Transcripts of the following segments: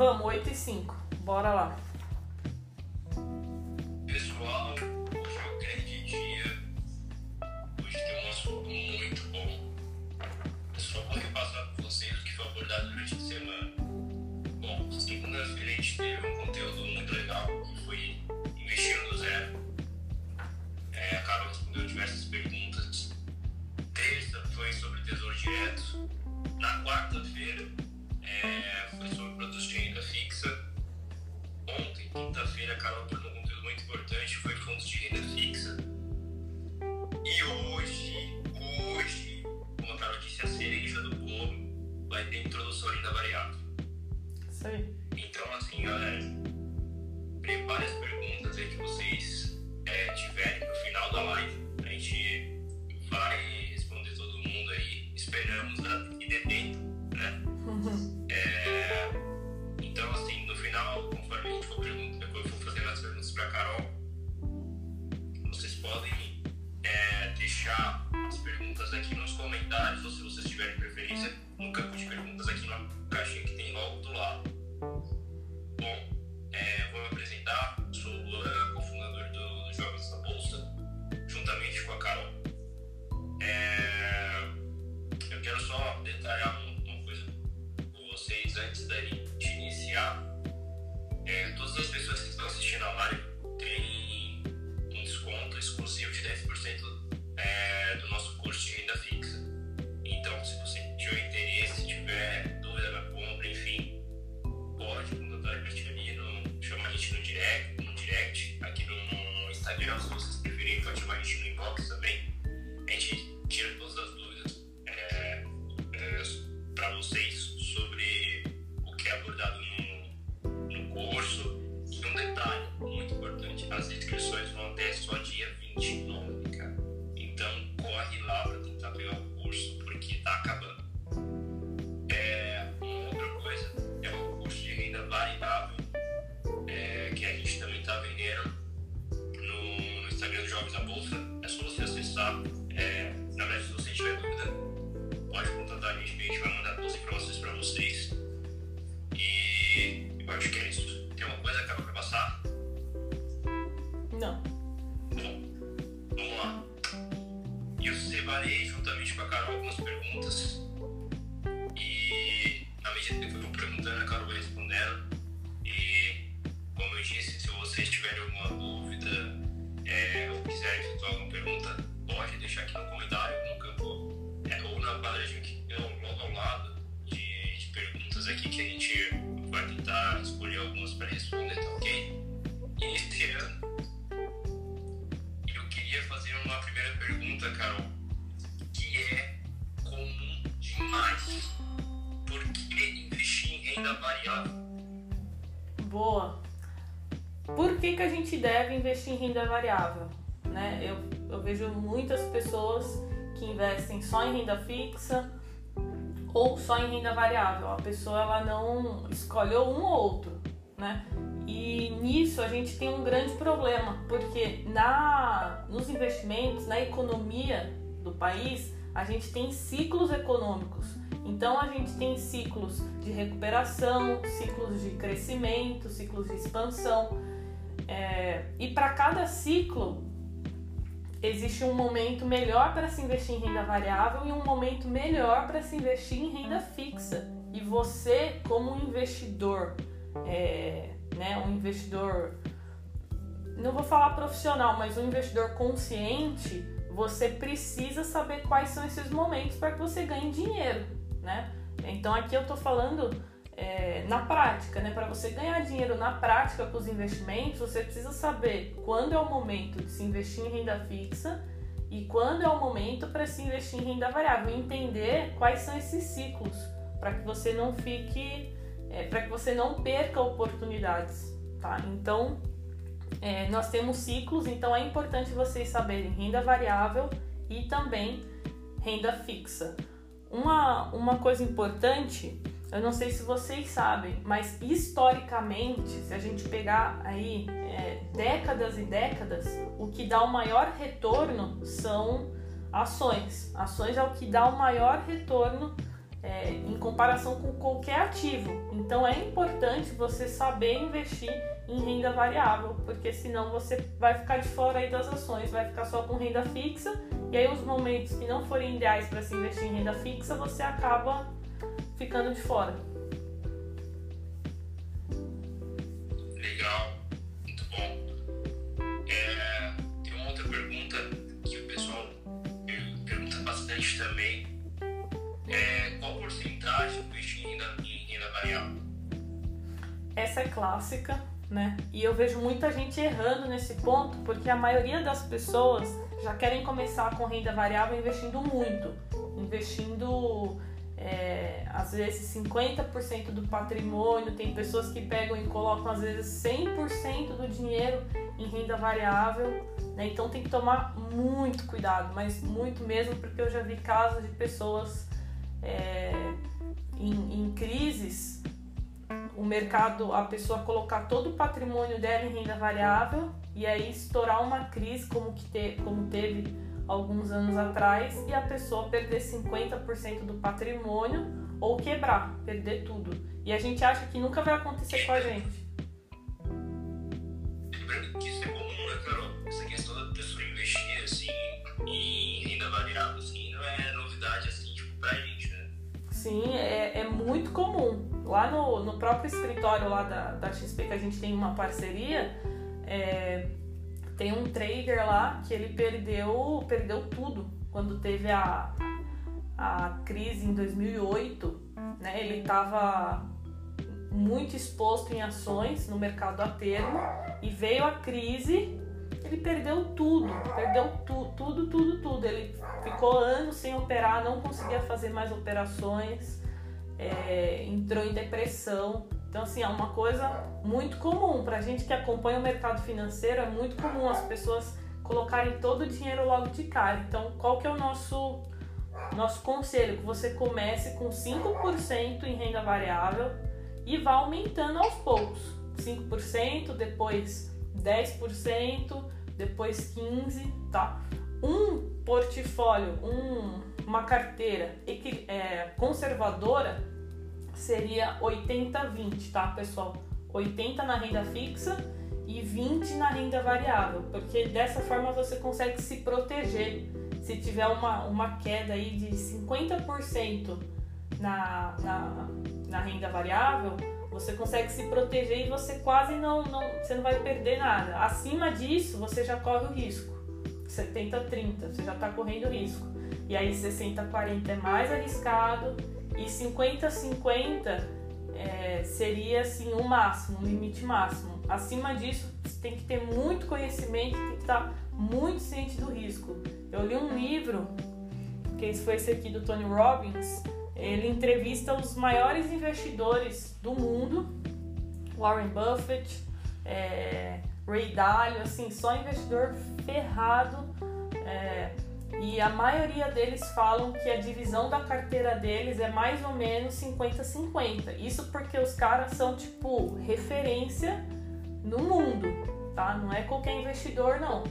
Vamos, 8 e 5. Bora lá. Pessoal, hoje é um grande dia. Hoje tem um assunto muito bom. Eu só vou repassar com vocês o que foi abordado durante a semana. Bom, segunda-feira a gente teve um conteúdo muito legal que foi investindo do zero. É, a Carol respondeu diversas perguntas. Terça foi sobre tesouro direto. Na quarta-feira Isso. Só detalhar um- uma coisa com vocês antes da gente iniciar. É, todas as pessoas que estão assistindo a live têm um desconto exclusivo de 10% é, do nosso gente vai tentar escolher algumas para responder, tá ok? Iniciando. Eu queria fazer uma primeira pergunta, Carol, que é comum demais. Por que investir em renda variável? Boa. Por que, que a gente deve investir em renda variável? Né? Eu, eu vejo muitas pessoas que investem só em renda fixa ou só em renda variável. A pessoa ela não escolheu um ou outro, né? E nisso a gente tem um grande problema, porque na, nos investimentos, na economia do país, a gente tem ciclos econômicos. Então a gente tem ciclos de recuperação, ciclos de crescimento, ciclos de expansão. É, e para cada ciclo existe um momento melhor para se investir em renda variável e um momento melhor para se investir em renda fixa. E você, como investidor, é, né, um investidor, não vou falar profissional, mas um investidor consciente, você precisa saber quais são esses momentos para que você ganhe dinheiro, né? Então aqui eu estou falando é, na prática, né? Para você ganhar dinheiro na prática com os investimentos, você precisa saber quando é o momento de se investir em renda fixa e quando é o momento para se investir em renda variável, entender quais são esses ciclos para que você não fique, é, para que você não perca oportunidades, tá? Então é, nós temos ciclos, então é importante vocês saberem renda variável e também renda fixa. Uma, uma coisa importante, eu não sei se vocês sabem, mas historicamente, se a gente pegar aí é, décadas e décadas, o que dá o maior retorno são ações. Ações é o que dá o maior retorno é, em comparação com qualquer ativo. Então é importante você saber investir em renda variável, porque senão você vai ficar de fora aí das ações, vai ficar só com renda fixa, e aí os momentos que não forem ideais para se investir em renda fixa, você acaba ficando de fora. Legal, muito bom. É, tem uma outra pergunta que o pessoal pergunta bastante também. É, qual porcentagem investir em renda, em renda variável? Essa é clássica, né? E eu vejo muita gente errando nesse ponto, porque a maioria das pessoas já querem começar com renda variável investindo muito, investindo é, às vezes 50% do patrimônio, tem pessoas que pegam e colocam às vezes 100% do dinheiro em renda variável, né? então tem que tomar muito cuidado, mas muito mesmo, porque eu já vi casos de pessoas é, em, em crises, o mercado, a pessoa colocar todo o patrimônio dela em renda variável e aí estourar uma crise como, que te, como teve alguns anos atrás e a pessoa perder 50% do patrimônio ou quebrar, perder tudo. E a gente acha que nunca vai acontecer com a gente. Lembrando que isso é comum, né, Carol? Essa questão da pessoa investir assim em renda variável, assim, não é novidade assim, tipo, pra gente, né? Sim, é, é muito comum. Lá no, no próprio escritório lá da, da XP que a gente tem uma parceria, é, tem um trader lá que ele perdeu, perdeu tudo quando teve a, a crise em 2008. Né? Ele estava muito exposto em ações no mercado a termo e veio a crise, ele perdeu tudo, perdeu tu, tudo, tudo, tudo. Ele ficou anos sem operar, não conseguia fazer mais operações, é, entrou em depressão. Então, assim, é uma coisa muito comum. Para gente que acompanha o mercado financeiro, é muito comum as pessoas colocarem todo o dinheiro logo de cara. Então, qual que é o nosso, nosso conselho? Que você comece com 5% em renda variável e vá aumentando aos poucos. 5%, depois 10%, depois 15%, tá? Um portfólio, um, uma carteira é, conservadora seria 80-20, tá, pessoal? 80 na renda fixa e 20 na renda variável, porque dessa forma você consegue se proteger. Se tiver uma, uma queda aí de 50% na, na, na renda variável, você consegue se proteger e você quase não, não, você não vai perder nada. Acima disso, você já corre o risco. 70-30, você já está correndo risco. E aí 60-40 é mais arriscado e 50-50 é, seria assim o máximo, o limite máximo. Acima disso, você tem que ter muito conhecimento, tem que estar muito ciente do risco. Eu li um livro, que foi esse aqui do Tony Robbins, ele entrevista os maiores investidores do mundo, Warren Buffett, é, Ray Dalio, assim, só investidor ferrado. É, e a maioria deles falam que a divisão da carteira deles é mais ou menos 50-50. Isso porque os caras são, tipo, referência no mundo, tá? Não é qualquer investidor, não.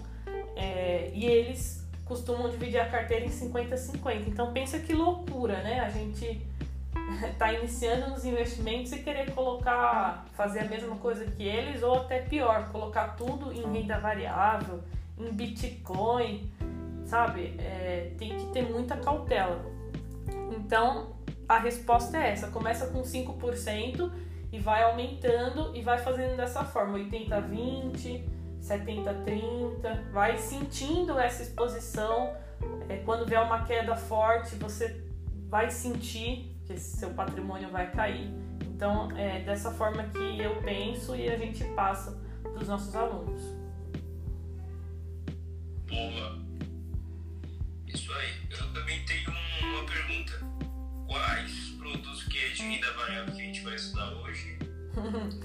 É, e eles costumam dividir a carteira em 50-50. Então pensa que loucura, né? A gente tá iniciando nos investimentos e querer colocar, fazer a mesma coisa que eles, ou até pior, colocar tudo em renda variável, em Bitcoin sabe? É, tem que ter muita cautela. Então, a resposta é essa: começa com 5% e vai aumentando e vai fazendo dessa forma: 80-20, 70-30, vai sentindo essa exposição. É, quando vier uma queda forte, você vai sentir que seu patrimônio vai cair. Então, é dessa forma que eu penso e a gente passa para os nossos alunos. Boa. Estudar hoje?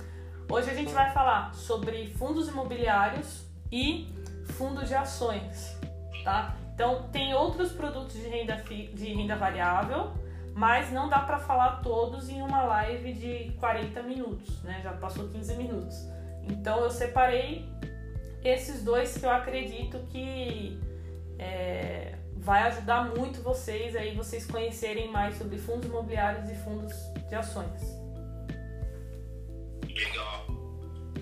hoje a gente vai falar sobre fundos imobiliários e fundos de ações, tá? Então tem outros produtos de renda, de renda variável, mas não dá para falar todos em uma live de 40 minutos, né? Já passou 15 minutos. Então eu separei esses dois que eu acredito que é, vai ajudar muito vocês aí vocês conhecerem mais sobre fundos imobiliários e fundos de ações. Legal.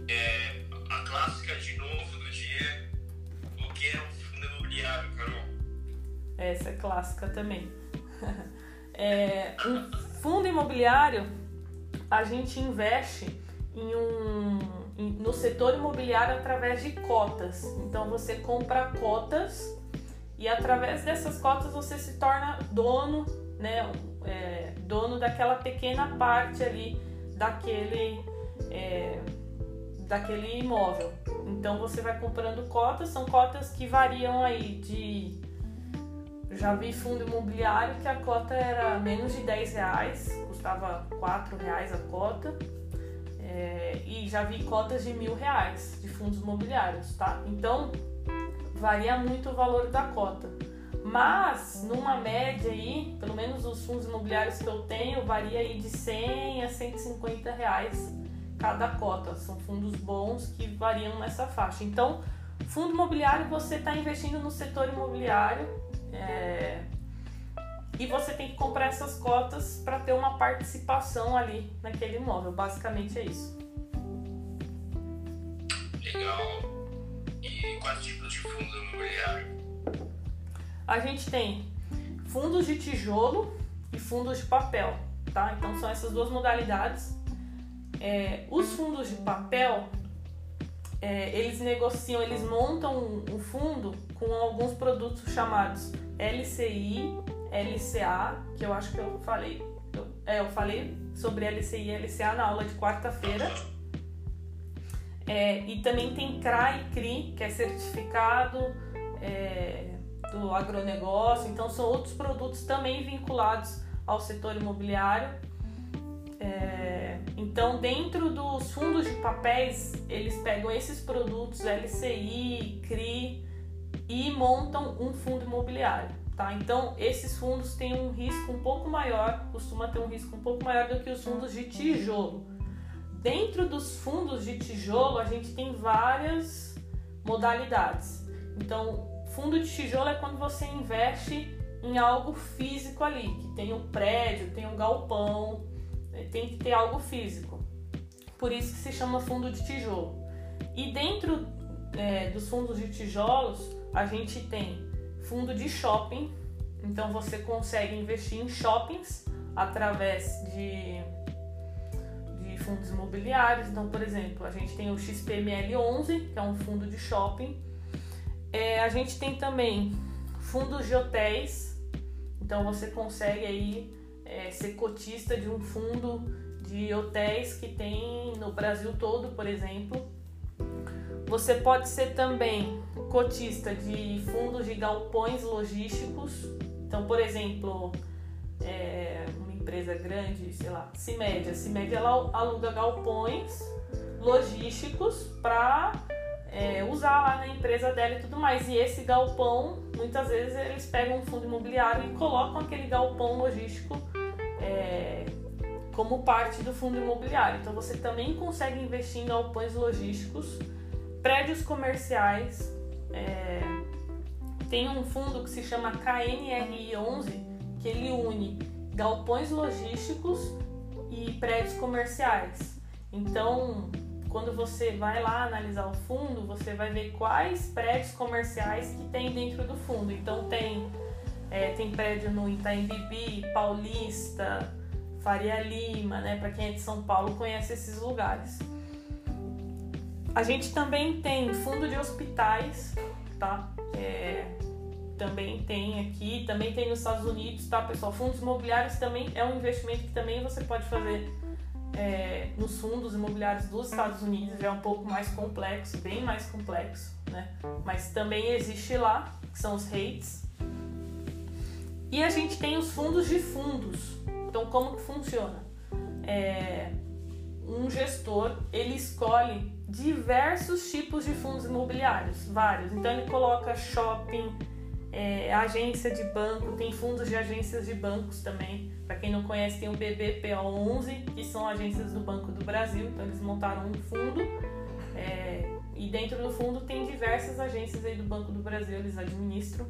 É, a clássica de novo do dia, o que é um fundo imobiliário, Carol? Essa é clássica também. é, um fundo imobiliário, a gente investe em um, no setor imobiliário através de cotas. Então você compra cotas e através dessas cotas você se torna dono, né, é, dono daquela pequena parte ali daquele, é, daquele imóvel. Então você vai comprando cotas, são cotas que variam aí de. Já vi fundo imobiliário que a cota era menos de 10 reais, custava 4 reais a cota. É, e já vi cotas de mil reais de fundos imobiliários, tá? Então varia muito o valor da cota. Mas, numa média aí, pelo menos os fundos imobiliários que eu tenho, varia aí de 100 a 150 reais cada cota. São fundos bons que variam nessa faixa. Então, fundo imobiliário, você está investindo no setor imobiliário é... e você tem que comprar essas cotas para ter uma participação ali naquele imóvel. Basicamente é isso. Legal. E quais tipos de fundo imobiliário? A gente tem fundos de tijolo e fundos de papel, tá? Então são essas duas modalidades. É, os fundos de papel, é, eles negociam, eles montam um, fundo com alguns produtos chamados LCI, LCA, que eu acho que eu falei, eu, é, eu falei sobre LCI e LCA na aula de quarta-feira. É, e também tem CRA e CRI, que é certificado é, do agronegócio. Então, são outros produtos também vinculados ao setor imobiliário. É, então, dentro dos fundos de papéis, eles pegam esses produtos LCI, CRI e montam um fundo imobiliário. Tá? Então, esses fundos têm um risco um pouco maior, costuma ter um risco um pouco maior do que os fundos de tijolo. Dentro dos fundos de tijolo, a gente tem várias modalidades. Então, fundo de tijolo é quando você investe em algo físico ali, que tem um prédio, tem um galpão, tem que ter algo físico. Por isso que se chama fundo de tijolo. E dentro é, dos fundos de tijolos, a gente tem fundo de shopping. Então você consegue investir em shoppings através de fundos imobiliários. Então, por exemplo, a gente tem o XPML11, que é um fundo de shopping. É, a gente tem também fundos de hotéis. Então, você consegue aí é, ser cotista de um fundo de hotéis que tem no Brasil todo, por exemplo. Você pode ser também cotista de fundos de galpões logísticos. Então, por exemplo, é, empresa grande, sei lá, CIMED. A CIMED ela aluga galpões logísticos para é, usar lá na empresa dela e tudo mais. E esse galpão, muitas vezes eles pegam um fundo imobiliário e colocam aquele galpão logístico é, como parte do fundo imobiliário. Então você também consegue investir em galpões logísticos, prédios comerciais. É, tem um fundo que se chama KNRI 11 que ele une galpões logísticos e prédios comerciais. Então, quando você vai lá analisar o fundo, você vai ver quais prédios comerciais que tem dentro do fundo. Então tem é, tem prédio no Itaim Bibi, Paulista, Faria Lima, né? Para quem é de São Paulo conhece esses lugares. A gente também tem fundo de hospitais, tá? É, também tem aqui, também tem nos Estados Unidos, tá, pessoal? Fundos imobiliários também é um investimento que também você pode fazer é, nos fundos imobiliários dos Estados Unidos, já é um pouco mais complexo, bem mais complexo, né? Mas também existe lá, que são os REITs. E a gente tem os fundos de fundos. Então, como que funciona? É, um gestor, ele escolhe diversos tipos de fundos imobiliários, vários. Então, ele coloca shopping, é, agência de banco, tem fundos de agências de bancos também. Para quem não conhece, tem o BBPO11, que são agências do Banco do Brasil. Então, eles montaram um fundo é, e dentro do fundo tem diversas agências aí do Banco do Brasil, eles administram.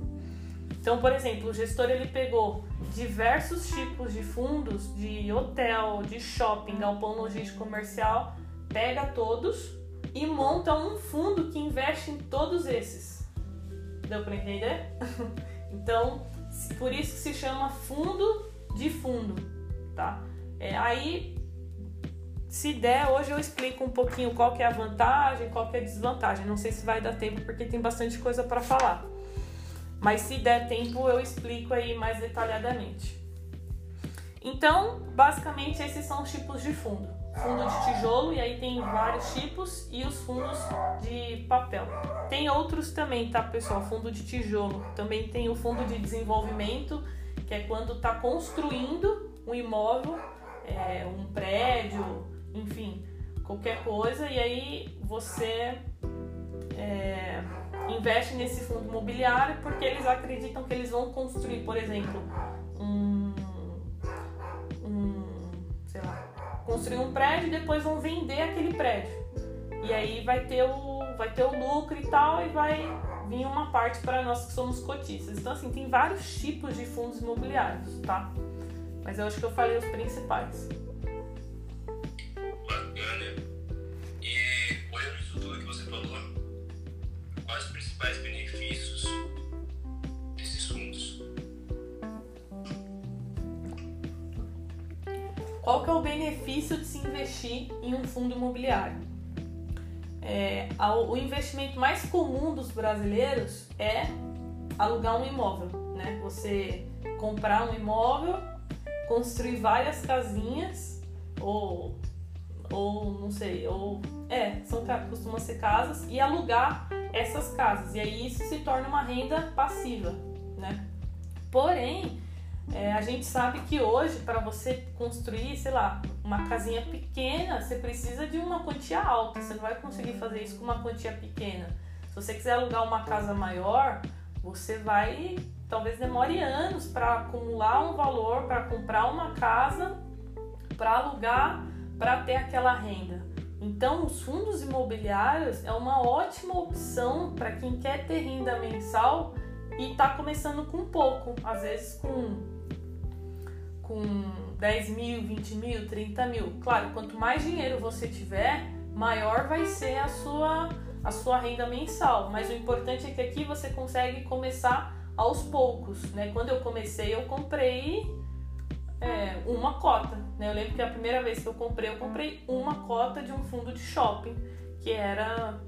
Então, por exemplo, o gestor ele pegou diversos tipos de fundos de hotel, de shopping, galpão logístico comercial, pega todos e monta um fundo que investe em todos esses. Deu para entender? então, por isso que se chama fundo de fundo, tá? É, aí, se der, hoje eu explico um pouquinho qual que é a vantagem, qual que é a desvantagem. Não sei se vai dar tempo porque tem bastante coisa para falar. Mas se der tempo, eu explico aí mais detalhadamente. Então, basicamente, esses são os tipos de fundo. Fundo de tijolo, e aí tem vários tipos, e os fundos de papel. Tem outros também, tá, pessoal? Fundo de tijolo. Também tem o fundo de desenvolvimento, que é quando está construindo um imóvel, é, um prédio, enfim, qualquer coisa, e aí você. É, investe nesse fundo imobiliário porque eles acreditam que eles vão construir, por exemplo, um, um sei lá, construir um prédio e depois vão vender aquele prédio. E aí vai ter o vai ter o lucro e tal e vai vir uma parte para nós que somos cotistas. Então assim, tem vários tipos de fundos imobiliários, tá? Mas eu acho que eu falei os principais. Bacana. E olhando isso tudo que você falou, principais benefícios desses fundos? Qual que é o benefício de se investir em um fundo imobiliário? É, o investimento mais comum dos brasileiros é alugar um imóvel, né? Você comprar um imóvel, construir várias casinhas ou ou não sei, ou é, são costumam ser casas e alugar essas casas. E aí isso se torna uma renda passiva, né? Porém, é, a gente sabe que hoje, para você construir, sei lá, uma casinha pequena, você precisa de uma quantia alta. Você não vai conseguir fazer isso com uma quantia pequena. Se você quiser alugar uma casa maior, você vai. Talvez demore anos para acumular um valor, para comprar uma casa, para alugar, para ter aquela renda. Então, os fundos imobiliários é uma ótima opção para quem quer ter renda mensal e está começando com pouco, às vezes com, com 10 mil, 20 mil, 30 mil. Claro, quanto mais dinheiro você tiver, maior vai ser a sua, a sua renda mensal. Mas o importante é que aqui você consegue começar aos poucos. Né? Quando eu comecei, eu comprei é, uma cota. Né? Eu lembro que a primeira vez que eu comprei, eu comprei uma cota de um fundo de shopping, que era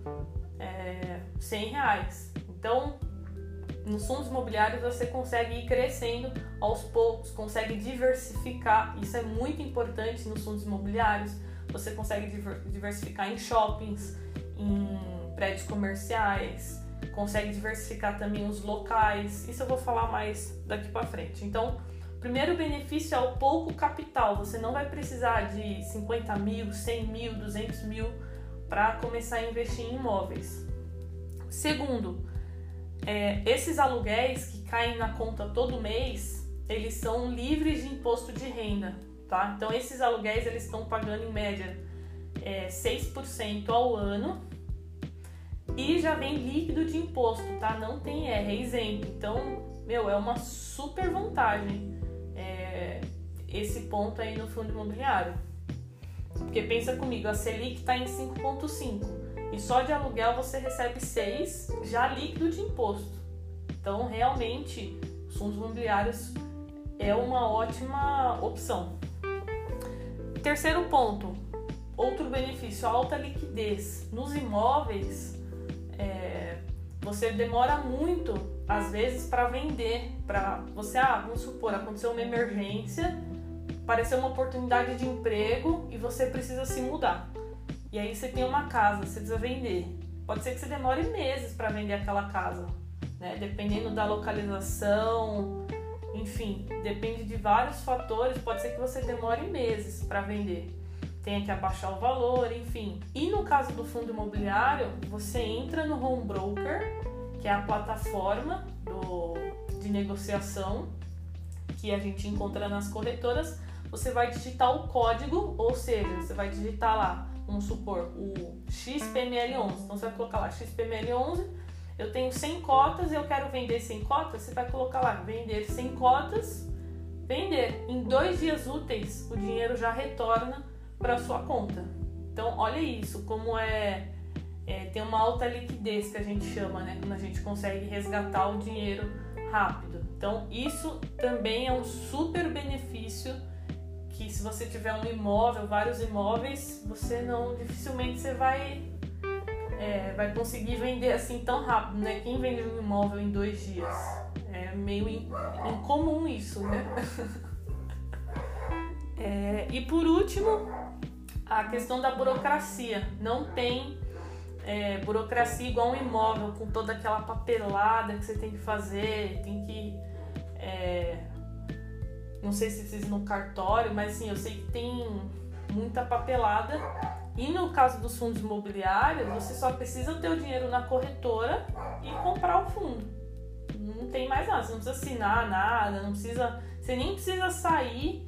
é, 100 reais. Então, nos fundos imobiliários você consegue ir crescendo aos poucos, consegue diversificar. Isso é muito importante nos fundos imobiliários. Você consegue diversificar em shoppings, em prédios comerciais, consegue diversificar também os locais. Isso eu vou falar mais daqui para frente. Então, primeiro benefício é o pouco capital. Você não vai precisar de 50 mil, 100 mil, 200 mil para começar a investir em imóveis. Segundo, é, esses aluguéis que caem na conta todo mês, eles são livres de imposto de renda, tá? Então esses aluguéis eles estão pagando em média é, 6% ao ano e já vem líquido de imposto, tá? Não tem R, é isento. Então, meu, é uma super vantagem é, esse ponto aí no fundo imobiliário. Porque pensa comigo, a Selic está em 5,5 e só de aluguel você recebe 6 já líquido de imposto. Então, realmente, os fundos imobiliários é uma ótima opção. Terceiro ponto, outro benefício, alta liquidez. Nos imóveis, é, você demora muito, às vezes, para vender. Para você, ah, vamos supor, aconteceu uma emergência, apareceu uma oportunidade de emprego e você precisa se mudar. E aí você tem uma casa, você precisa vender. Pode ser que você demore meses para vender aquela casa, né? Dependendo da localização, enfim, depende de vários fatores. Pode ser que você demore meses para vender tenha que abaixar o valor, enfim. E no caso do fundo imobiliário, você entra no home broker, que é a plataforma do, de negociação que a gente encontra nas corretoras. Você vai digitar o código, ou seja, você vai digitar lá, vamos supor, o XPML11. Então você vai colocar lá XPML11 eu tenho 100 cotas e eu quero vender 100 cotas, você vai colocar lá, vender 100 cotas, vender. Em dois dias úteis, o dinheiro já retorna para sua conta. Então, olha isso, como é, é, tem uma alta liquidez que a gente chama, né? Quando a gente consegue resgatar o dinheiro rápido. Então, isso também é um super benefício que se você tiver um imóvel, vários imóveis, você não dificilmente você vai é, vai conseguir vender assim tão rápido, né? Quem vende um imóvel em dois dias? É meio incomum isso, né? é, e por último, a questão da burocracia. Não tem é, burocracia igual um imóvel, com toda aquela papelada que você tem que fazer, tem que. É, não sei se precisa no cartório, mas sim, eu sei que tem muita papelada e no caso dos fundos imobiliários, você só precisa ter o dinheiro na corretora e comprar o fundo. Não tem mais nada, você não precisa assinar nada, não precisa, você nem precisa sair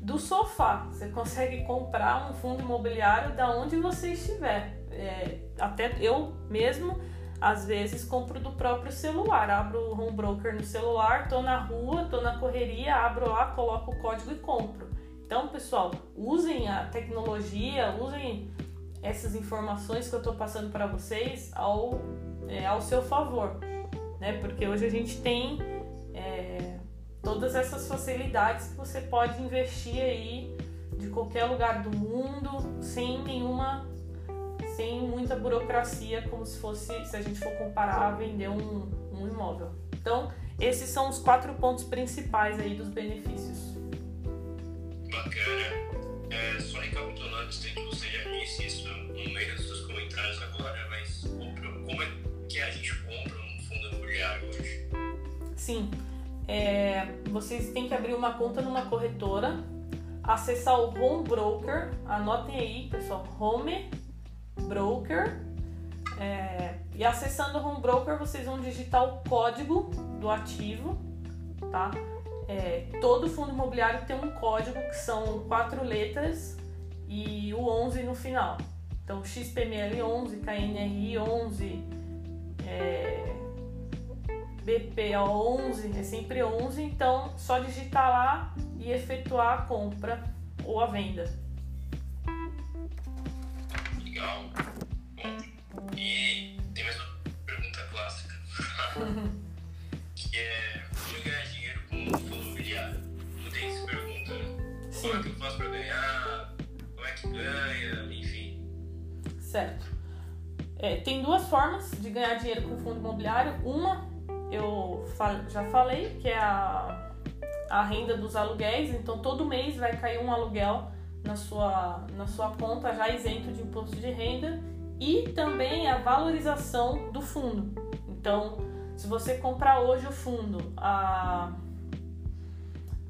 do sofá. Você consegue comprar um fundo imobiliário da onde você estiver. É, até eu mesmo às vezes compro do próprio celular, abro o home broker no celular, tô na rua, tô na correria, abro lá, coloco o código e compro. Então, pessoal, usem a tecnologia, usem essas informações que eu estou passando para vocês ao, é, ao seu favor, né? Porque hoje a gente tem é, todas essas facilidades que você pode investir aí de qualquer lugar do mundo sem nenhuma sem muita burocracia como se fosse se a gente for comparar a vender um, um imóvel então esses são os quatro pontos principais aí dos benefícios bacana. É, só recapitulando, sei que você já disse isso no meio dos seus comentários agora, mas como é que a gente compra um fundo imobiliário hoje? Sim. É, vocês têm que abrir uma conta numa corretora, acessar o Home Broker, anotem aí, pessoal, Home Broker. É, e acessando o Home Broker, vocês vão digitar o código do ativo, tá? É, todo fundo imobiliário tem um código que são quatro letras e o 11 no final. Então, XPML 11, KNRI 11, é, BPO 11, é sempre 11. Então, só digitar lá e efetuar a compra ou a venda. Legal. Bom, e tem mais uma pergunta clássica. que é como é que eu faço para ganhar, como é que ganha, enfim. Certo. É, tem duas formas de ganhar dinheiro com fundo imobiliário. Uma, eu já falei, que é a, a renda dos aluguéis. Então, todo mês vai cair um aluguel na sua, na sua conta, já isento de imposto de renda. E também a valorização do fundo. Então, se você comprar hoje o fundo a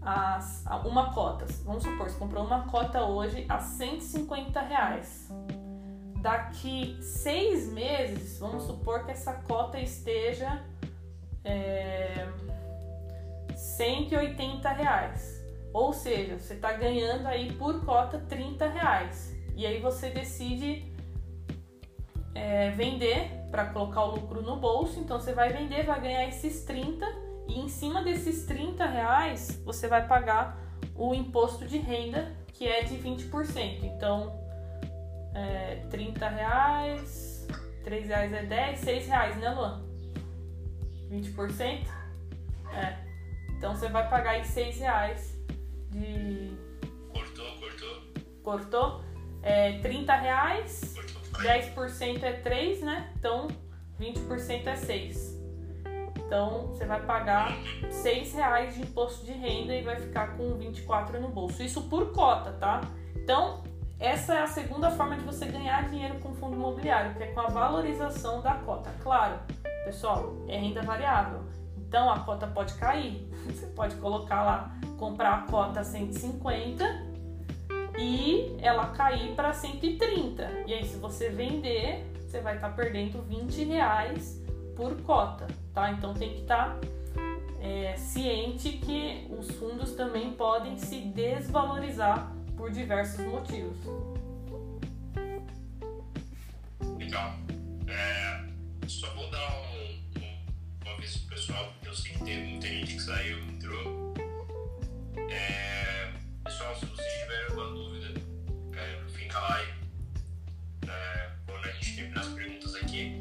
as, uma cota. Vamos supor, você comprou uma cota hoje a 150 reais. Daqui seis meses, vamos supor que essa cota esteja é, 180 reais. Ou seja, você está ganhando aí por cota 30 reais. E aí você decide é, vender para colocar o lucro no bolso. Então você vai vender, vai ganhar esses 30 e em cima desses 30 reais você vai pagar o imposto de renda que é de 20%. Então, é, 30 reais, 3 reais é 10, 6 reais, né, Luan? 20%? É. Então você vai pagar aí 6 reais de. Cortou, cortou. Cortou? É, 30 reais, 10% é 3, né? Então 20% é 6. Então você vai pagar seis reais de imposto de renda e vai ficar com 24 no bolso. Isso por cota, tá? Então essa é a segunda forma de você ganhar dinheiro com fundo imobiliário, que é com a valorização da cota. Claro, pessoal, é renda variável. Então a cota pode cair. Você pode colocar lá, comprar a cota 150 e ela cair para 130. E aí, se você vender, você vai estar tá perdendo 20 reais por cota, tá? Então tem que estar tá, é, ciente que os fundos também podem se desvalorizar por diversos motivos. Legal. É, só vou dar um nomes pessoal, porque eu sei que tem muita gente que saiu entrou. É, pessoal, se vocês tiverem alguma dúvida, é, fim da live, é, quando a gente terminar as perguntas aqui,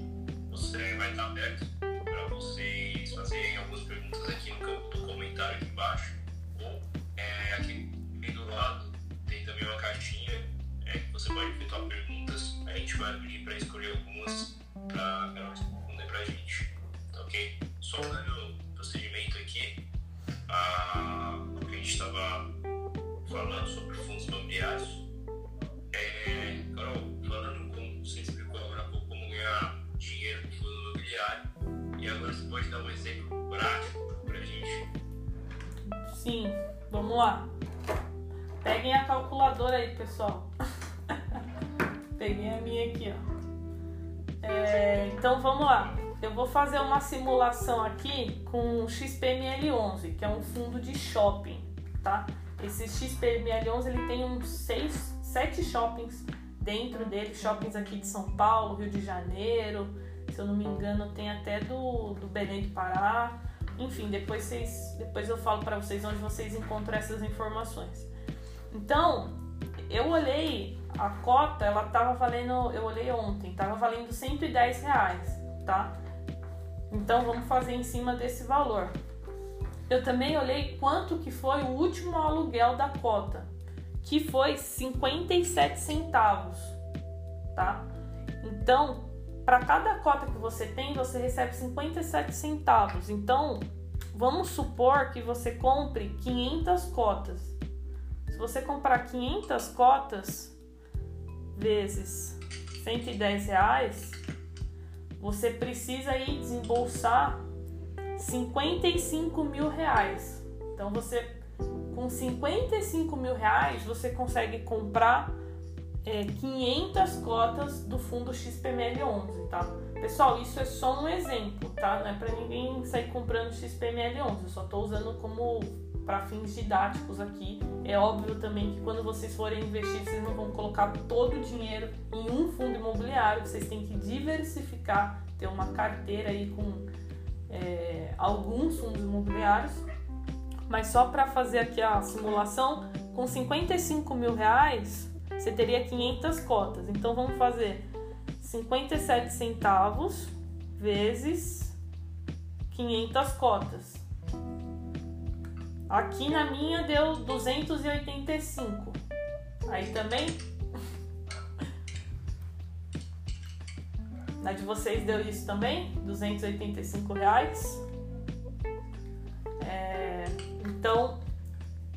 você vai estar aberto para vocês fazerem algumas perguntas aqui no campo do comentário aqui embaixo. Ou é, aqui do lado tem também uma caixinha é, que você pode efetuar perguntas. A gente vai abrir para escolher algumas para responder para a gente. Tá ok? Só dando imobiliários. É, Carol, falando como você explicou agora pouco como ganhar dinheiro com fundo imobiliário, e agora você pode dar um exemplo prático para gente. Sim, vamos lá. Peguem a calculadora aí, pessoal. Peguei a minha aqui, ó. É, então vamos lá. Eu vou fazer uma simulação aqui com o XPML11, que é um fundo de shopping, tá? Esse XPML11 ele tem uns seis, sete shoppings dentro dele, shoppings aqui de São Paulo, Rio de Janeiro, se eu não me engano tem até do, do Belém do Pará. Enfim, depois, vocês, depois eu falo para vocês onde vocês encontram essas informações. Então, eu olhei a cota, ela tava valendo, eu olhei ontem, tava valendo 110 reais, tá? Então vamos fazer em cima desse valor. Eu também olhei quanto que foi o último aluguel da cota, que foi 57 centavos, tá? Então, para cada cota que você tem, você recebe 57 centavos. Então, vamos supor que você compre 500 cotas. Se você comprar 500 cotas vezes 110 reais, você precisa aí desembolsar 55 mil reais. Então você com 55 mil reais você consegue comprar é, 500 cotas do fundo XPML11, tá? Pessoal, isso é só um exemplo, tá? Não é para ninguém sair comprando XPML11, eu só estou usando como para fins didáticos aqui. É óbvio também que quando vocês forem investir, vocês não vão colocar todo o dinheiro em um fundo imobiliário, vocês têm que diversificar, ter uma carteira aí com é, alguns fundos imobiliários. Mas só para fazer aqui a simulação, com 55 mil reais, você teria 500 cotas. Então vamos fazer 57 centavos vezes 500 cotas. Aqui na minha deu 285. Aí também? Na de vocês deu isso também? 285 reais. É, então,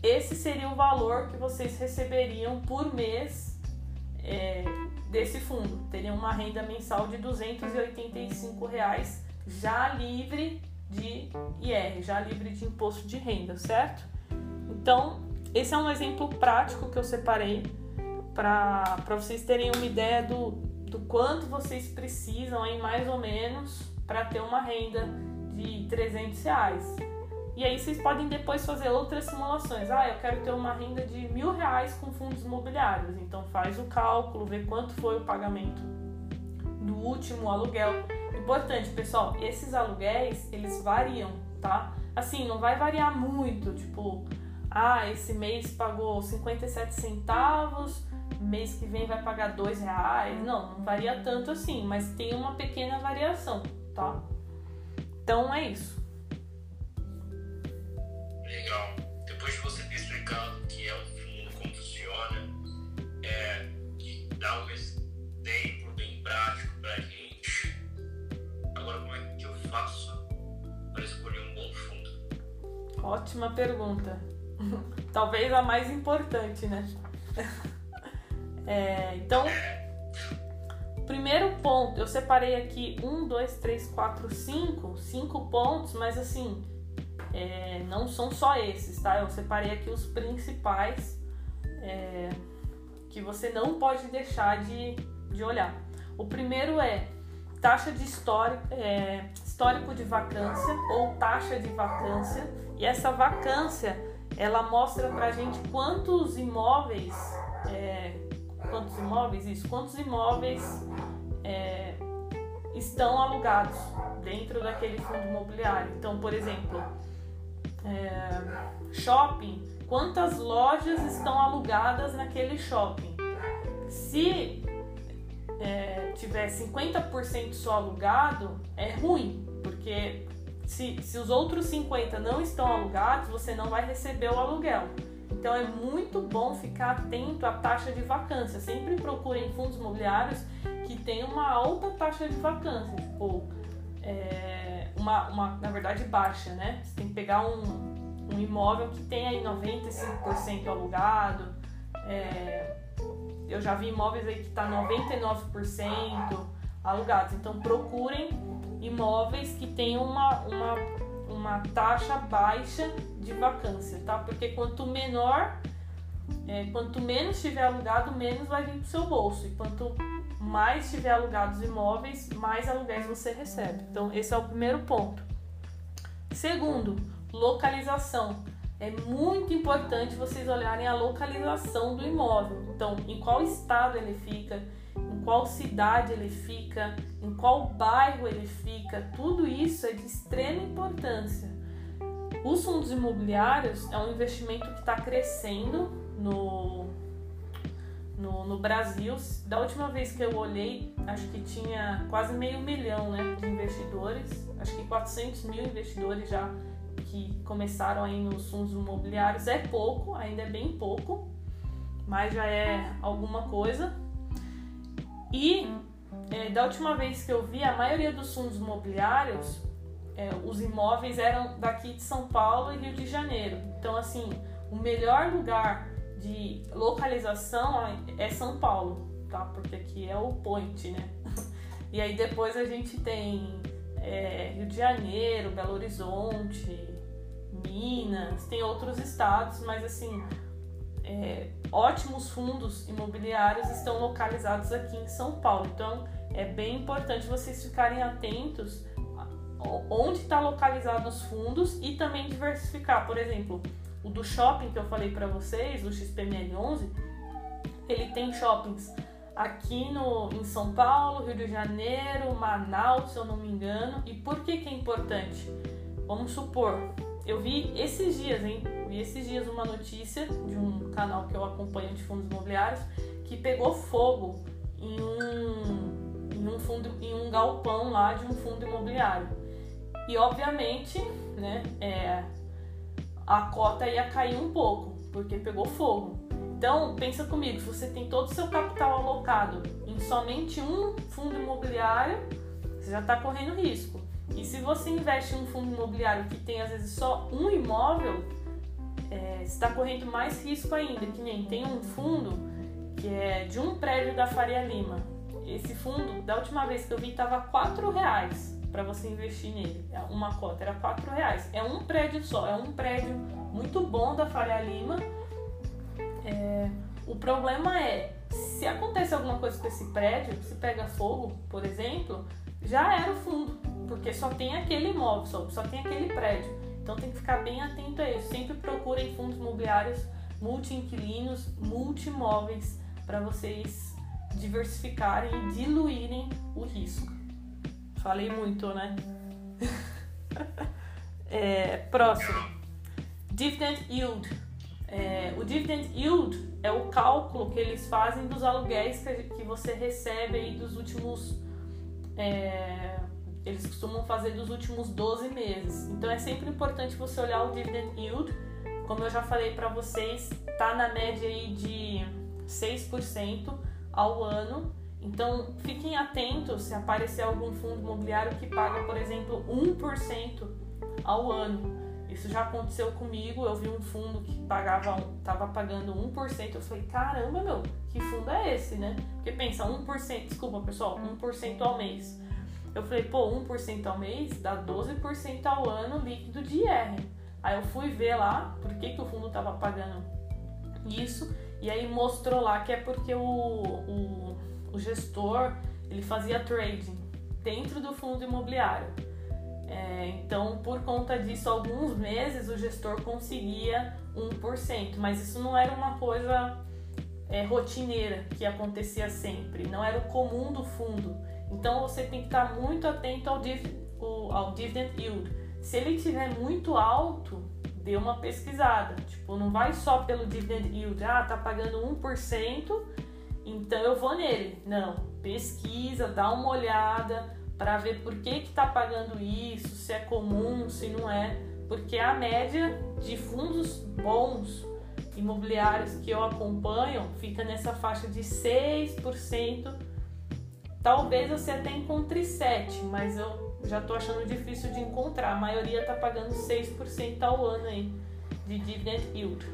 esse seria o valor que vocês receberiam por mês é, desse fundo. Teriam uma renda mensal de 285 reais já livre de IR, já livre de imposto de renda, certo? Então, esse é um exemplo prático que eu separei para vocês terem uma ideia do, do quanto vocês precisam aí mais ou menos para ter uma renda de 300 reais. E aí vocês podem depois fazer outras simulações. Ah, eu quero ter uma renda de mil reais com fundos imobiliários. Então faz o cálculo, vê quanto foi o pagamento do último aluguel Importante, pessoal, esses aluguéis, eles variam, tá? Assim, não vai variar muito, tipo, ah, esse mês pagou 57 centavos, mês que vem vai pagar dois reais. Não, não varia tanto assim, mas tem uma pequena variação, tá? Então é isso. Legal. Depois de você ter explicado o que é o fundo, como funciona, é, dá um exemplo bem prático pra gente faço para escolher um bom fundo? Ótima pergunta. Talvez a mais importante, né? é, então, primeiro ponto, eu separei aqui um, dois, três, quatro, cinco, cinco pontos, mas assim, é, não são só esses, tá? Eu separei aqui os principais é, que você não pode deixar de, de olhar. O primeiro é taxa de histórico, é, histórico de vacância ou taxa de vacância. E essa vacância ela mostra pra gente quantos imóveis, é, quantos imóveis, isso, quantos imóveis é, estão alugados dentro daquele fundo imobiliário. Então, por exemplo, é, shopping, quantas lojas estão alugadas naquele shopping? Se é, tiver 50% só alugado, é ruim, porque se, se os outros 50% não estão alugados, você não vai receber o aluguel. Então é muito bom ficar atento à taxa de vacância. Sempre procurem fundos imobiliários que tenham uma alta taxa de vacância, tipo, é, uma, uma, na verdade, baixa, né? Você tem que pegar um, um imóvel que tem aí 95% alugado. É, eu já vi imóveis aí que está 99% alugados. Então procurem imóveis que tenham uma, uma, uma taxa baixa de vacância, tá? Porque quanto menor, é, quanto menos tiver alugado, menos vai vir para o seu bolso. E quanto mais tiver alugados imóveis, mais aluguéis você recebe. Então esse é o primeiro ponto. Segundo, localização. É muito importante vocês olharem a localização do imóvel. Então, em qual estado ele fica, qual cidade ele fica, em qual bairro ele fica, tudo isso é de extrema importância. Os fundos imobiliários é um investimento que está crescendo no, no, no, Brasil. Da última vez que eu olhei, acho que tinha quase meio milhão né, de investidores, acho que 400 mil investidores já que começaram aí nos fundos imobiliários. É pouco, ainda é bem pouco, mas já é alguma coisa. E é, da última vez que eu vi, a maioria dos fundos imobiliários, é, os imóveis eram daqui de São Paulo e Rio de Janeiro. Então, assim, o melhor lugar de localização é São Paulo, tá? Porque aqui é o point, né? E aí depois a gente tem é, Rio de Janeiro, Belo Horizonte, Minas, tem outros estados, mas assim, é, ótimos fundos imobiliários estão localizados aqui em São Paulo. Então é bem importante vocês ficarem atentos onde está localizado os fundos e também diversificar. Por exemplo, o do shopping que eu falei para vocês, o XPML11, ele tem shoppings aqui no, em São Paulo, Rio de Janeiro, Manaus, se eu não me engano. E por que, que é importante? Vamos supor, eu vi esses dias, hein? Vi esses dias uma notícia de um canal que eu acompanho de fundos imobiliários que pegou fogo em um, em um fundo, em um galpão lá de um fundo imobiliário. E obviamente, né, é, a cota ia cair um pouco, porque pegou fogo. Então, pensa comigo, se você tem todo o seu capital alocado em somente um fundo imobiliário, você já está correndo risco. E se você investe em um fundo imobiliário que tem às vezes só um imóvel, é, está correndo mais risco ainda. Que nem tem um fundo que é de um prédio da Faria Lima. Esse fundo, da última vez que eu vi, estava quatro reais para você investir nele. É uma cota era quatro reais. É um prédio só, é um prédio muito bom da Faria Lima. É, o problema é, se acontece alguma coisa com esse prédio, se pega fogo, por exemplo, já era o fundo porque só tem aquele imóvel, só, só tem aquele prédio. Então tem que ficar bem atento a isso. Sempre procurem fundos imobiliários multi-inquilinos, multi-imóveis, para vocês diversificarem e diluírem o risco. Falei muito, né? é, próximo. Dividend Yield. É, o Dividend Yield é o cálculo que eles fazem dos aluguéis que, que você recebe dos últimos é, eles costumam fazer dos últimos 12 meses. Então é sempre importante você olhar o dividend yield. Como eu já falei para vocês, tá na média aí de 6% ao ano. Então fiquem atentos se aparecer algum fundo imobiliário que paga, por exemplo, 1% ao ano. Isso já aconteceu comigo. Eu vi um fundo que pagava, tava pagando 1%. Eu falei, caramba, meu, que fundo é esse, né? Porque pensa, 1%, desculpa pessoal, 1% ao mês. Eu falei, pô, 1% ao mês dá 12% ao ano líquido de IR. Aí eu fui ver lá por que, que o fundo estava pagando isso e aí mostrou lá que é porque o, o, o gestor ele fazia trading dentro do fundo imobiliário. É, então, por conta disso, alguns meses o gestor conseguia 1%, mas isso não era uma coisa é, rotineira que acontecia sempre, não era o comum do fundo. Então você tem que estar muito atento ao, div, ao dividend yield. Se ele estiver muito alto, dê uma pesquisada. Tipo, não vai só pelo dividend yield, ah, tá pagando 1%, então eu vou nele. Não, pesquisa, dá uma olhada para ver por que que tá pagando isso, se é comum, se não é, porque a média de fundos bons imobiliários que eu acompanho fica nessa faixa de 6%. Talvez você até encontre 7, mas eu já estou achando difícil de encontrar. A maioria está pagando 6% ao ano aí de dividend yield.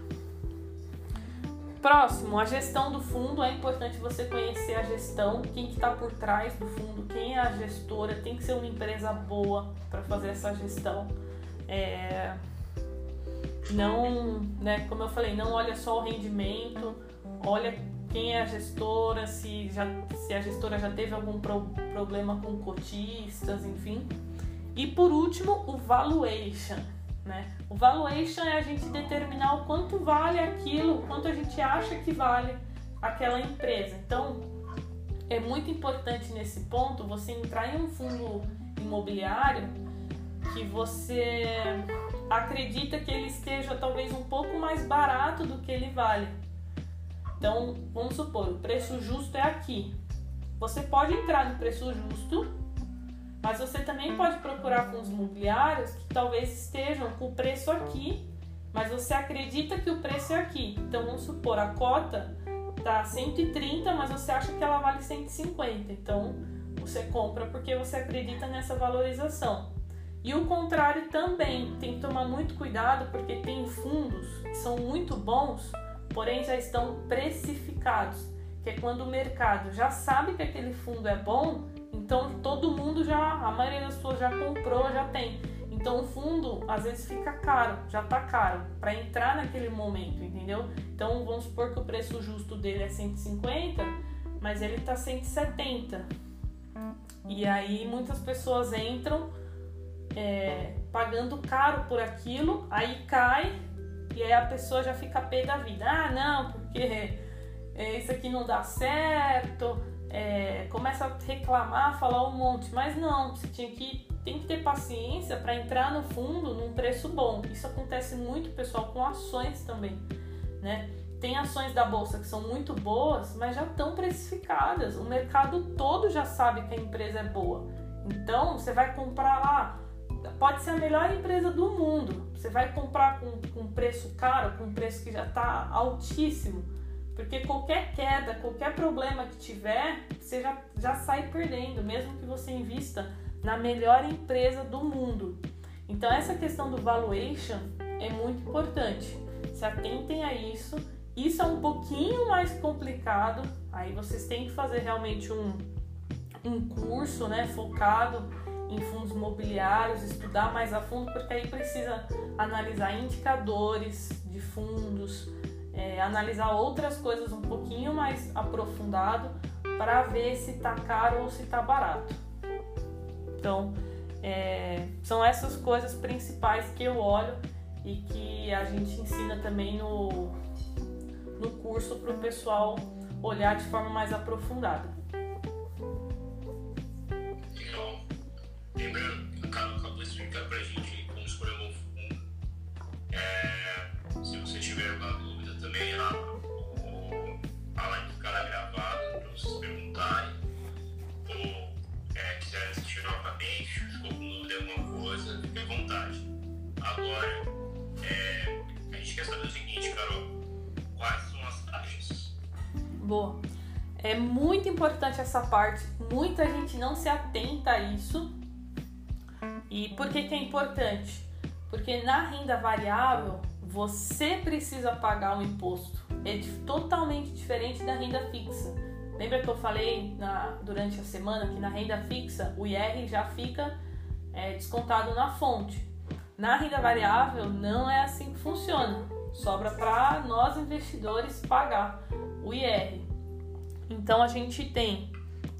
Próximo, a gestão do fundo. É importante você conhecer a gestão, quem que está por trás do fundo, quem é a gestora. Tem que ser uma empresa boa para fazer essa gestão. É, não, né, como eu falei, não olha só o rendimento, olha quem é a gestora, se, já, se a gestora já teve algum pro, problema com cotistas, enfim. E por último, o valuation. Né? O valuation é a gente determinar o quanto vale aquilo, o quanto a gente acha que vale aquela empresa. Então, é muito importante nesse ponto você entrar em um fundo imobiliário que você acredita que ele esteja talvez um pouco mais barato do que ele vale. Então, vamos supor, o preço justo é aqui. Você pode entrar no preço justo, mas você também pode procurar fundos imobiliários que talvez estejam com o preço aqui, mas você acredita que o preço é aqui. Então, vamos supor, a cota tá 130, mas você acha que ela vale 150. Então, você compra porque você acredita nessa valorização. E o contrário também, tem que tomar muito cuidado porque tem fundos que são muito bons, porém já estão precificados, que é quando o mercado já sabe que aquele fundo é bom, então todo mundo já, a maioria das pessoas já comprou, já tem. Então o fundo às vezes fica caro, já tá caro para entrar naquele momento, entendeu? Então vamos supor que o preço justo dele é 150, mas ele tá 170. E aí muitas pessoas entram é, pagando caro por aquilo, aí cai e aí a pessoa já fica pé da vida. Ah, não, porque é, isso aqui não dá certo, é, começa a reclamar, falar um monte. Mas não, você tinha que tem que ter paciência para entrar no fundo num preço bom. Isso acontece muito, pessoal, com ações também, né? Tem ações da bolsa que são muito boas, mas já estão precificadas. O mercado todo já sabe que a empresa é boa. Então, você vai comprar lá, pode ser a melhor empresa do mundo. Você vai comprar com, com preço caro, com preço que já está altíssimo, porque qualquer queda, qualquer problema que tiver, você já, já sai perdendo, mesmo que você invista na melhor empresa do mundo. Então, essa questão do valuation é muito importante. Se atentem a isso. Isso é um pouquinho mais complicado, aí vocês têm que fazer realmente um, um curso né, focado em fundos imobiliários, estudar mais a fundo, porque aí precisa analisar indicadores de fundos, é, analisar outras coisas um pouquinho mais aprofundado para ver se está caro ou se está barato. Então, é, são essas coisas principais que eu olho e que a gente ensina também no, no curso para o pessoal olhar de forma mais aprofundada. lembrando, acabou, acabou de explicar pra gente como escolher um fundo. É, se você tiver alguma também, a, a live ficará gravada para vocês perguntarem. Ou é, quiserem assistir novamente, ficou com dúvida alguma coisa, fique à vontade. Agora, é, a gente quer saber o seguinte, Carol. Quais são as taxas? Boa. É muito importante essa parte. Muita gente não se atenta a isso e por que, que é importante? Porque na renda variável você precisa pagar um imposto. É totalmente diferente da renda fixa. Lembra que eu falei na, durante a semana que na renda fixa o IR já fica é, descontado na fonte. Na renda variável não é assim que funciona. Sobra para nós investidores pagar o IR. Então a gente tem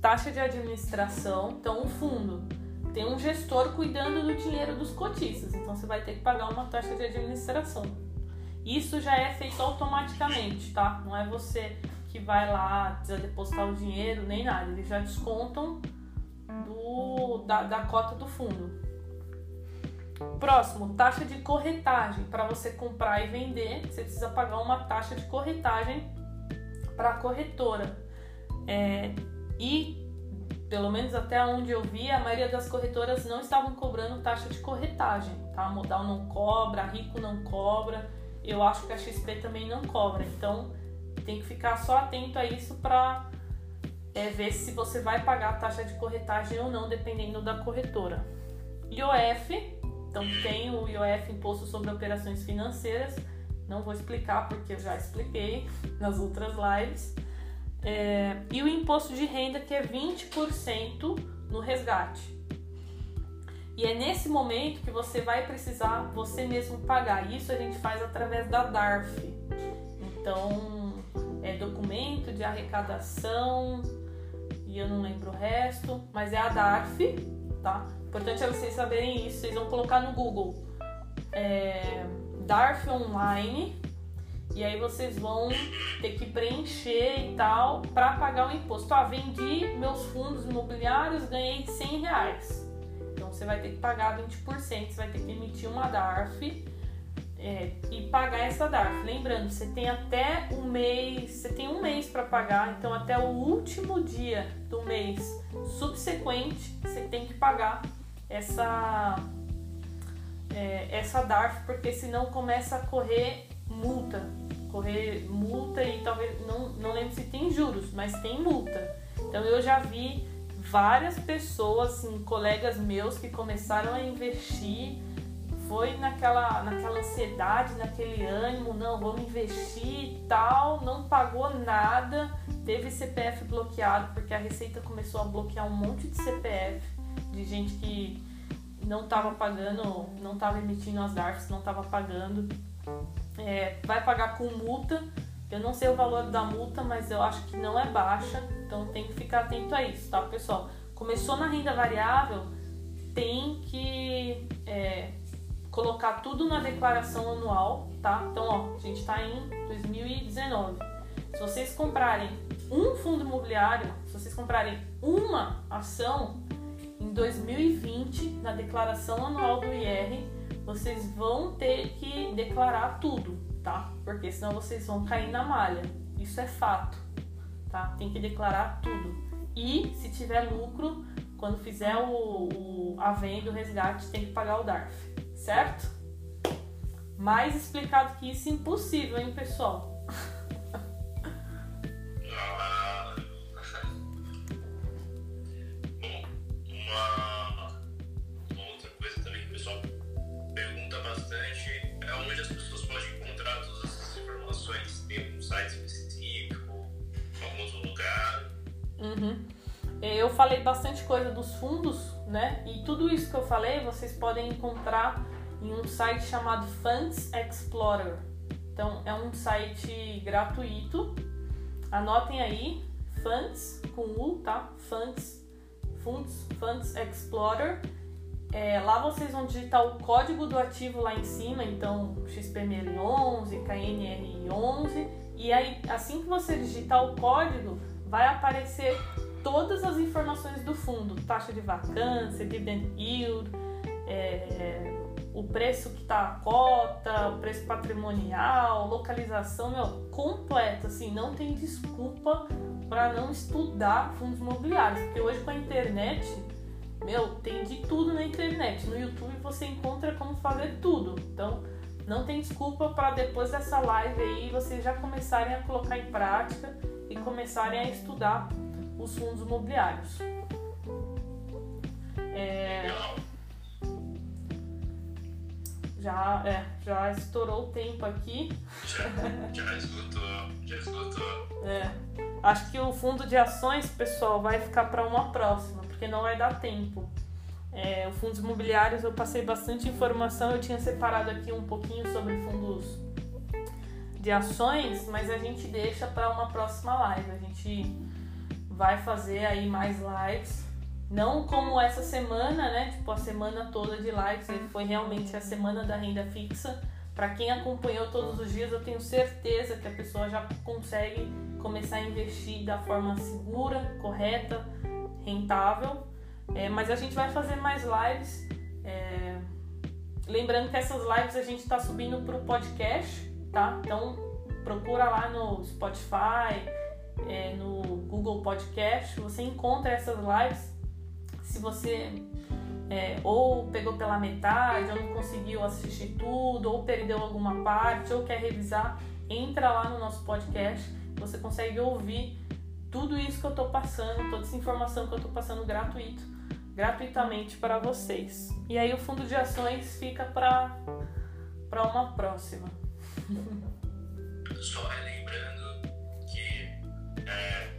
taxa de administração, então o fundo tem um gestor cuidando do dinheiro dos cotistas, então você vai ter que pagar uma taxa de administração. Isso já é feito automaticamente, tá? Não é você que vai lá, precisa depositar o dinheiro, nem nada. Eles já descontam do, da, da cota do fundo. Próximo, taxa de corretagem. Para você comprar e vender, você precisa pagar uma taxa de corretagem para a corretora. É, e, pelo menos até onde eu vi, a maioria das corretoras não estavam cobrando taxa de corretagem. Tá? Modal não cobra, Rico não cobra, eu acho que a XP também não cobra. Então, tem que ficar só atento a isso para é, ver se você vai pagar a taxa de corretagem ou não, dependendo da corretora. IOF, então tem o IOF, Imposto sobre Operações Financeiras, não vou explicar porque eu já expliquei nas outras lives. É, e o imposto de renda que é 20% no resgate. E é nesse momento que você vai precisar você mesmo pagar. Isso a gente faz através da DARF. Então, é documento de arrecadação, e eu não lembro o resto, mas é a DARF, tá? Importante é vocês saberem isso, vocês vão colocar no Google é, DARF Online e aí vocês vão ter que preencher e tal para pagar o imposto. Ah, vendi meus fundos imobiliários, ganhei 100 reais. Então você vai ter que pagar 20%, você vai ter que emitir uma DARF é, e pagar essa DARF. Lembrando, você tem até um mês, você tem um mês para pagar, então até o último dia do mês subsequente você tem que pagar essa é, essa DARF, porque senão começa a correr multa, correr multa e talvez não, não lembro se tem juros, mas tem multa. Então eu já vi várias pessoas, assim, colegas meus que começaram a investir foi naquela, naquela ansiedade, naquele ânimo, não, vamos investir e tal, não pagou nada, teve CPF bloqueado, porque a Receita começou a bloquear um monte de CPF de gente que não estava pagando, não estava emitindo as DARFs, não estava pagando. É, vai pagar com multa. Eu não sei o valor da multa, mas eu acho que não é baixa, então tem que ficar atento a isso, tá, pessoal? Começou na renda variável, tem que é, colocar tudo na declaração anual, tá? Então, ó, a gente está em 2019. Se vocês comprarem um fundo imobiliário, se vocês comprarem uma ação em 2020 na declaração anual do IR, vocês vão ter que declarar tudo, tá? Porque senão vocês vão cair na malha. Isso é fato, tá? Tem que declarar tudo. E se tiver lucro, quando fizer o, o a venda, o resgate, tem que pagar o DARF certo? Mais explicado que isso, impossível, hein, pessoal? Eu falei bastante coisa dos fundos, né? E tudo isso que eu falei vocês podem encontrar em um site chamado Funds Explorer. Então é um site gratuito. Anotem aí, Funds com U, tá? Funds, Funds, Funds Explorer. É, lá vocês vão digitar o código do ativo lá em cima, então XPML11, KNR11, e aí assim que você digitar o código, vai aparecer todas as informações do fundo, taxa de vacância, dividend yield, é, o preço que tá a cota, o preço patrimonial, localização, meu, completo, assim, não tem desculpa para não estudar fundos imobiliários, porque hoje com a internet, meu, tem de tudo na internet. No YouTube você encontra como fazer tudo. Então, não tem desculpa para depois dessa live aí vocês já começarem a colocar em prática e começarem a estudar os fundos imobiliários. É... Já, é, já estourou o tempo aqui. Já, já esgotou, já esgotou. É. Acho que o fundo de ações, pessoal, vai ficar para uma próxima, porque não vai dar tempo. É, o fundos imobiliários eu passei bastante informação, eu tinha separado aqui um pouquinho sobre fundos de ações, mas a gente deixa para uma próxima live. A gente vai fazer aí mais lives não como essa semana, né? Tipo, a semana toda de lives, foi realmente a semana da renda fixa. Para quem acompanhou todos os dias, eu tenho certeza que a pessoa já consegue começar a investir da forma segura, correta, rentável. É, mas a gente vai fazer mais lives. É, lembrando que essas lives a gente está subindo para o podcast, tá? Então procura lá no Spotify, é, no Google Podcast, você encontra essas lives. Se você é, ou pegou pela metade, ou não conseguiu assistir tudo, ou perdeu alguma parte, ou quer revisar, entra lá no nosso podcast. Você consegue ouvir tudo isso que eu estou passando, toda essa informação que eu estou passando gratuito, gratuitamente para vocês. E aí o fundo de ações fica para para uma próxima. Só lembrando que é,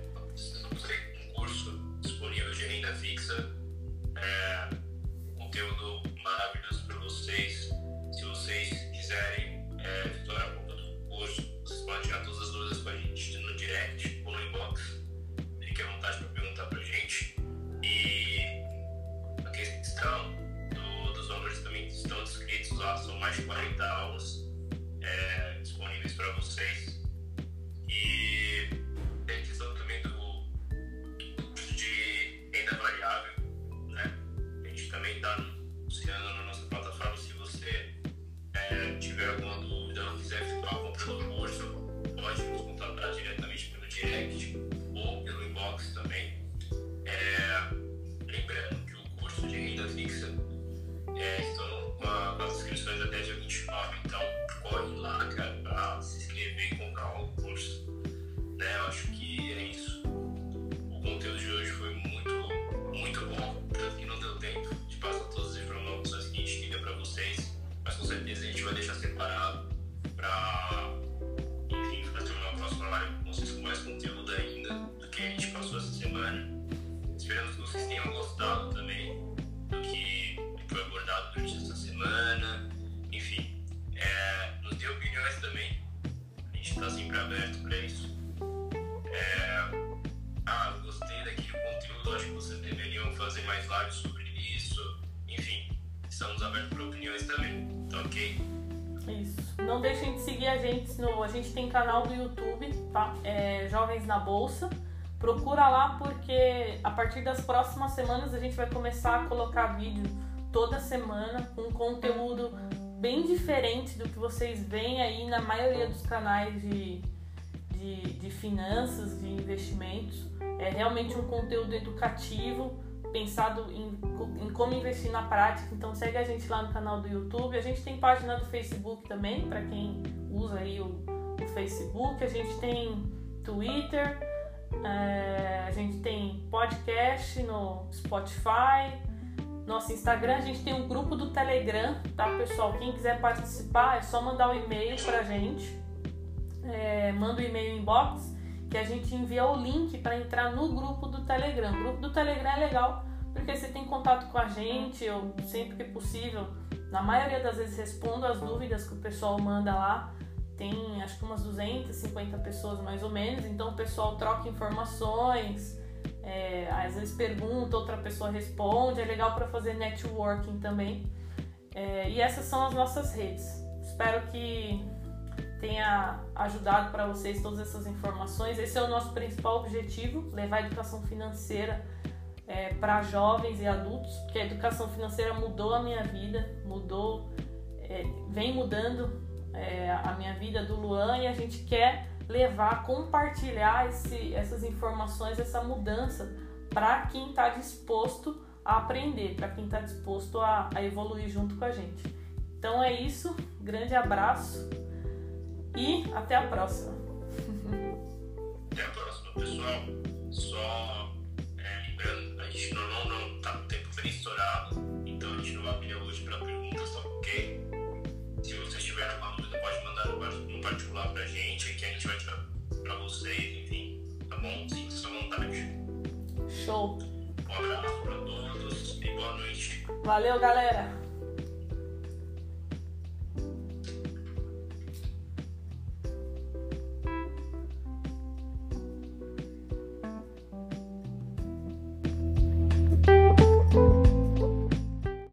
A gente tem canal do YouTube, tá? É Jovens na Bolsa. Procura lá porque a partir das próximas semanas a gente vai começar a colocar vídeo toda semana com conteúdo bem diferente do que vocês veem aí na maioria dos canais de, de, de finanças, de investimentos. É realmente um conteúdo educativo, pensado em, em como investir na prática. Então segue a gente lá no canal do YouTube. A gente tem página do Facebook também, para quem usa aí o, o Facebook. A gente tem Twitter, é, a gente tem podcast no Spotify. Nosso Instagram, a gente tem um grupo do Telegram, tá pessoal? Quem quiser participar é só mandar um e-mail pra gente. É, manda o e-mail inbox que a gente envia o link para entrar no grupo do Telegram. O grupo do Telegram é legal porque você tem contato com a gente, eu sempre que possível, na maioria das vezes respondo as dúvidas que o pessoal manda lá. Tem acho que umas 250 pessoas mais ou menos, então o pessoal troca informações, é, às vezes pergunta, outra pessoa responde, é legal para fazer networking também. É, e essas são as nossas redes. Espero que tenha ajudado para vocês todas essas informações. Esse é o nosso principal objetivo: levar a educação financeira é, para jovens e adultos, porque a educação financeira mudou a minha vida, mudou, é, vem mudando é, a minha vida do Luan e a gente quer levar, compartilhar esse, essas informações, essa mudança para quem está disposto a aprender, para quem está disposto a, a evoluir junto com a gente. Então é isso, grande abraço e até a próxima. Até a próxima, pessoal. Só é, lembrando, a gente não, não, não tá com o tempo bem estourado, então a gente não vai abrir hoje para perguntas, tá ok? Se vocês tiverem alguma dúvida, pode mandar no no particular pra gente, que a gente vai tirar pra vocês, enfim, tá bom? Sinta-se à vontade. Show! Um abraço pra todos e boa noite. Valeu, galera!